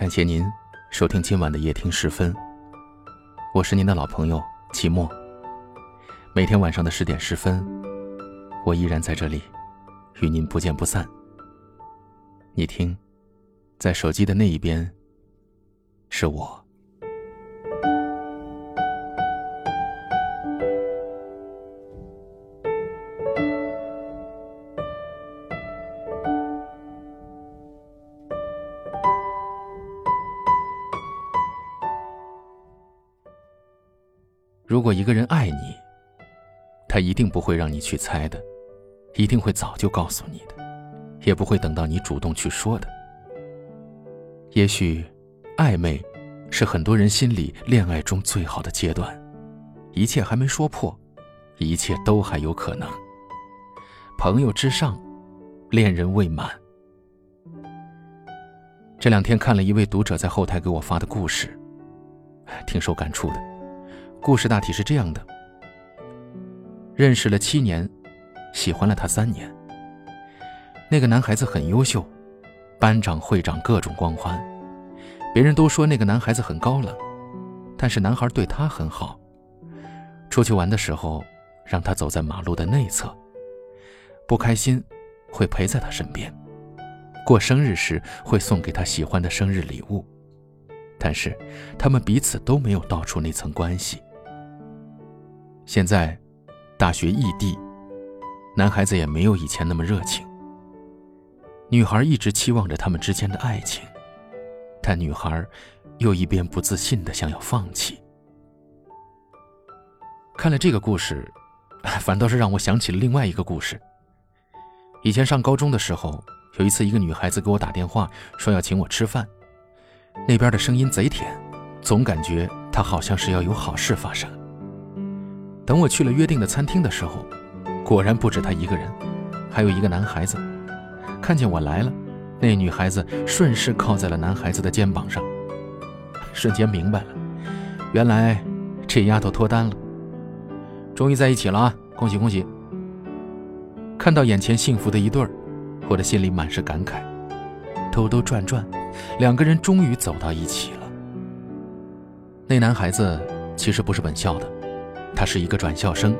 感谢您收听今晚的夜听十分，我是您的老朋友齐墨。每天晚上的十点十分，我依然在这里，与您不见不散。你听，在手机的那一边，是我。果一个人爱你，他一定不会让你去猜的，一定会早就告诉你的，也不会等到你主动去说的。也许，暧昧是很多人心里恋爱中最好的阶段，一切还没说破，一切都还有可能。朋友之上，恋人未满。这两天看了一位读者在后台给我发的故事，挺受感触的。故事大体是这样的：认识了七年，喜欢了他三年。那个男孩子很优秀，班长、会长各种光环。别人都说那个男孩子很高冷，但是男孩对他很好。出去玩的时候，让他走在马路的内侧。不开心，会陪在他身边。过生日时，会送给他喜欢的生日礼物。但是，他们彼此都没有道出那层关系。现在，大学异地，男孩子也没有以前那么热情。女孩一直期望着他们之间的爱情，但女孩又一边不自信的想要放弃。看了这个故事，反倒是让我想起了另外一个故事。以前上高中的时候，有一次一个女孩子给我打电话，说要请我吃饭，那边的声音贼甜，总感觉她好像是要有好事发生。等我去了约定的餐厅的时候，果然不止他一个人，还有一个男孩子。看见我来了，那女孩子顺势靠在了男孩子的肩膀上，瞬间明白了，原来这丫头脱单了，终于在一起了啊！恭喜恭喜！看到眼前幸福的一对儿，我的心里满是感慨。兜兜转转，两个人终于走到一起了。那男孩子其实不是本校的。他是一个转校生。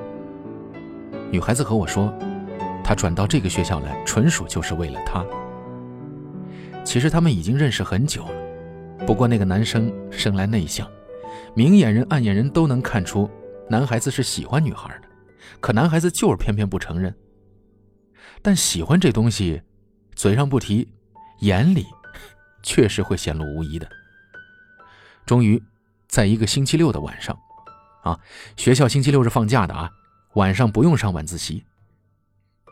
女孩子和我说，他转到这个学校来，纯属就是为了她。其实他们已经认识很久了，不过那个男生生来内向，明眼人暗眼人都能看出男孩子是喜欢女孩的，可男孩子就是偏偏不承认。但喜欢这东西，嘴上不提，眼里 确实会显露无遗的。终于，在一个星期六的晚上。啊，学校星期六是放假的啊，晚上不用上晚自习。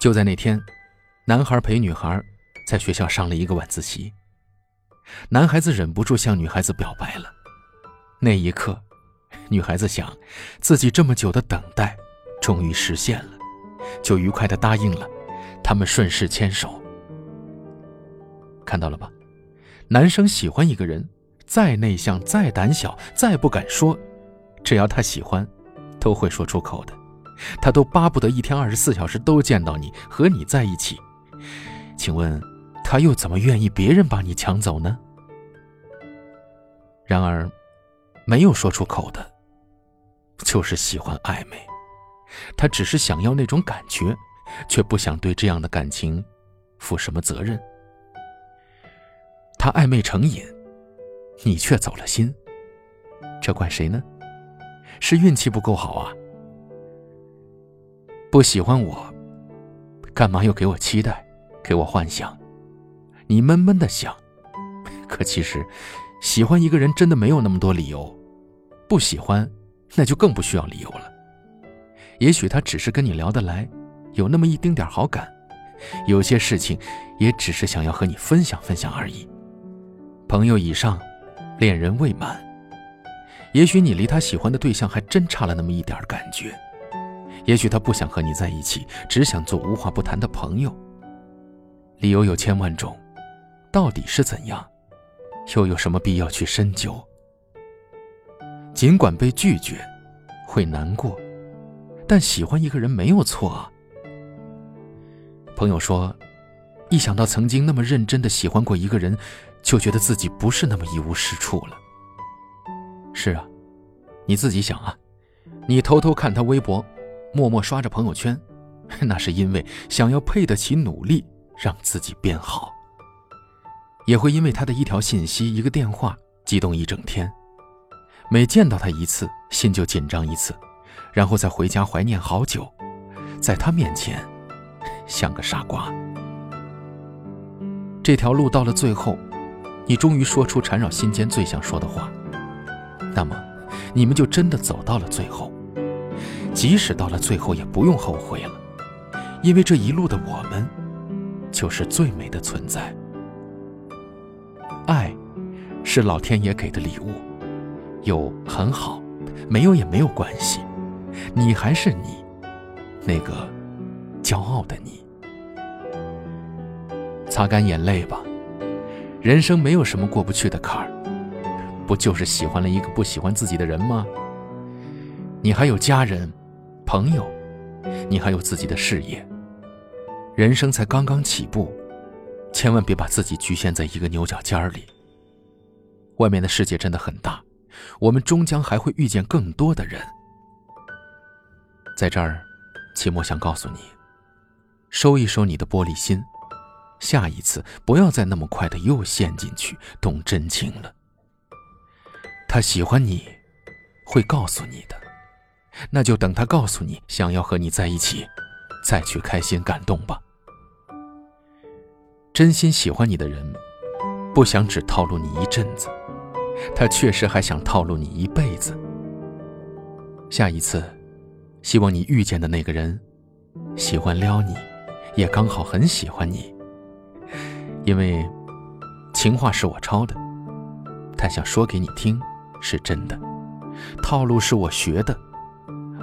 就在那天，男孩陪女孩在学校上了一个晚自习。男孩子忍不住向女孩子表白了。那一刻，女孩子想，自己这么久的等待，终于实现了，就愉快的答应了。他们顺势牵手。看到了吧？男生喜欢一个人，再内向、再胆小、再不敢说。只要他喜欢，都会说出口的。他都巴不得一天二十四小时都见到你，和你在一起。请问，他又怎么愿意别人把你抢走呢？然而，没有说出口的，就是喜欢暧昧。他只是想要那种感觉，却不想对这样的感情负什么责任。他暧昧成瘾，你却走了心，这怪谁呢？是运气不够好啊！不喜欢我，干嘛又给我期待，给我幻想？你闷闷的想，可其实，喜欢一个人真的没有那么多理由，不喜欢，那就更不需要理由了。也许他只是跟你聊得来，有那么一丁点好感，有些事情也只是想要和你分享分享而已。朋友以上，恋人未满。也许你离他喜欢的对象还真差了那么一点感觉，也许他不想和你在一起，只想做无话不谈的朋友。理由有千万种，到底是怎样，又有什么必要去深究？尽管被拒绝，会难过，但喜欢一个人没有错啊。朋友说，一想到曾经那么认真的喜欢过一个人，就觉得自己不是那么一无是处了。是啊，你自己想啊，你偷偷看他微博，默默刷着朋友圈，那是因为想要配得起努力，让自己变好。也会因为他的一条信息、一个电话激动一整天，每见到他一次，心就紧张一次，然后再回家怀念好久，在他面前像个傻瓜。这条路到了最后，你终于说出缠绕心间最想说的话，那么你们就真的走到了最后。即使到了最后，也不用后悔了，因为这一路的我们，就是最美的存在。爱，是老天爷给的礼物，有很好，没有也没有关系，你还是你，那个骄傲的你。擦干眼泪吧，人生没有什么过不去的坎儿，不就是喜欢了一个不喜欢自己的人吗？你还有家人、朋友，你还有自己的事业，人生才刚刚起步。千万别把自己局限在一个牛角尖里。外面的世界真的很大，我们终将还会遇见更多的人。在这儿，齐墨想告诉你：收一收你的玻璃心，下一次不要再那么快的又陷进去动真情了。他喜欢你，会告诉你的，那就等他告诉你想要和你在一起，再去开心感动吧。真心喜欢你的人，不想只套路你一阵子，他确实还想套路你一辈子。下一次，希望你遇见的那个人，喜欢撩你，也刚好很喜欢你。因为，情话是我抄的，他想说给你听，是真的；套路是我学的，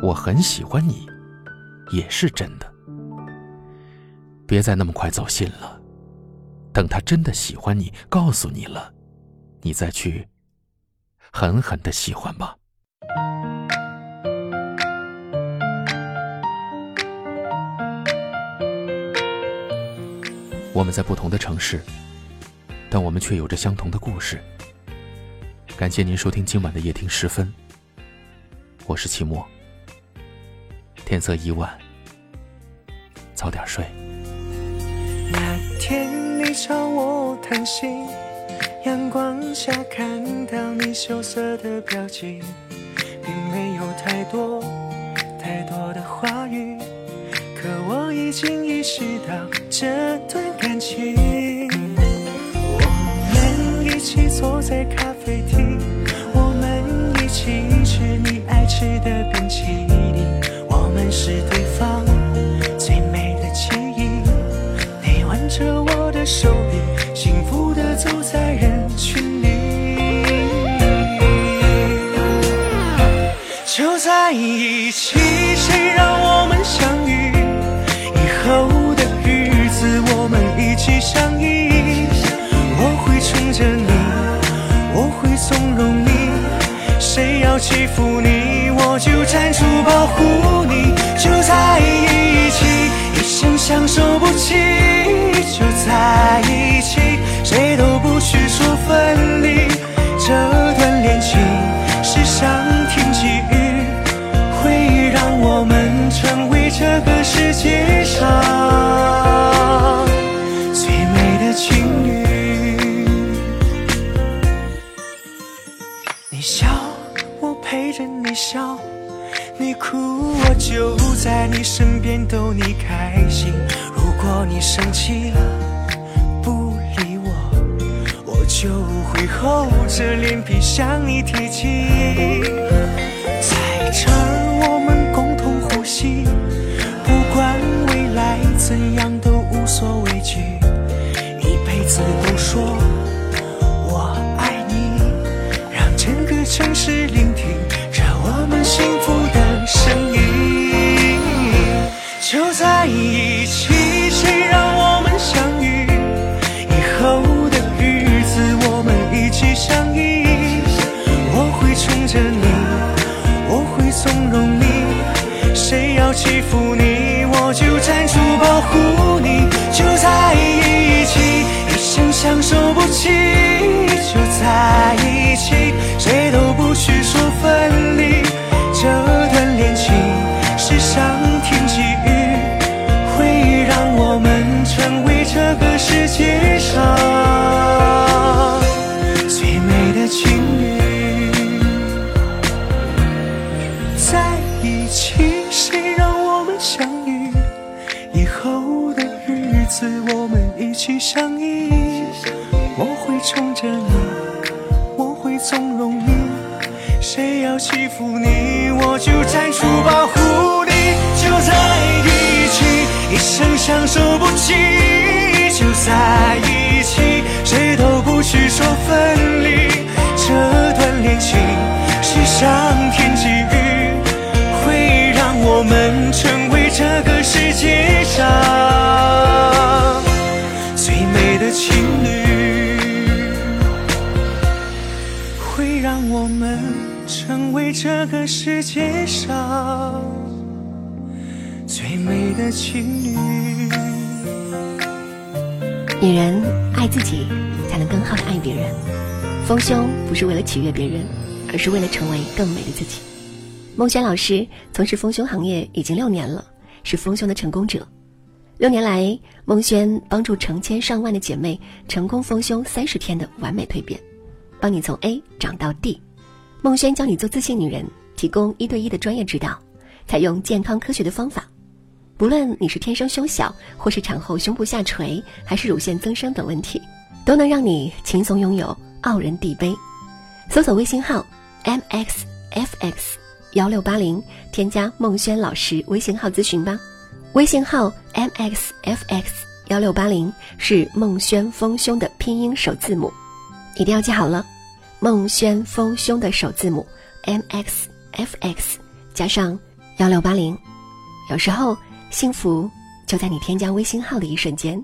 我很喜欢你，也是真的。别再那么快走心了。等他真的喜欢你，告诉你了，你再去狠狠的喜欢吧。我们在不同的城市，但我们却有着相同的故事。感谢您收听今晚的夜听十分，我是齐墨。天色已晚，早点睡。那天。你朝我谈心，阳光下看到你羞涩的表情，并没有太多太多的话语，可我已经意识到这段感情。起坐在咖啡厅，要欺负你，我就站出保护你。就在一起，一生相守不弃。会厚着脸皮向你提起。在这儿我们共同呼吸，不管未来怎样都无所畏惧，一辈子都说我爱你，让整个城市聆听着我们幸福的声音，就在一起。在一起，谁都不许说分离。这段恋情是上天给予，会让我们成为这个世界上最美的情侣。在一起，谁让我们相遇？以后的日子，我们一起相依。我会宠着你，纵容你。谁要欺负你，我就站出保护你。就在一起，一生相守不弃。就在一起，谁都不许说分离。这段恋情是上天这个世界上最美的情侣。女人爱自己，才能更好的爱别人。丰胸不是为了取悦别人，而是为了成为更美的自己。孟轩老师从事丰胸行业已经六年了，是丰胸的成功者。六年来，孟轩帮助成千上万的姐妹成功丰胸三十天的完美蜕变，帮你从 A 长到 D。孟轩教你做自信女人，提供一对一的专业指导，采用健康科学的方法。不论你是天生胸小，或是产后胸部下垂，还是乳腺增生等问题，都能让你轻松拥有傲人地杯。搜索微信号 mxfx 幺六八零，添加孟轩老师微信号咨询吧。微信号 mxfx 幺六八零是孟轩丰胸的拼音首字母，一定要记好了。孟轩丰胸的首字母 mxfx 加上幺六八零，有时候。幸福就在你添加微信号的一瞬间。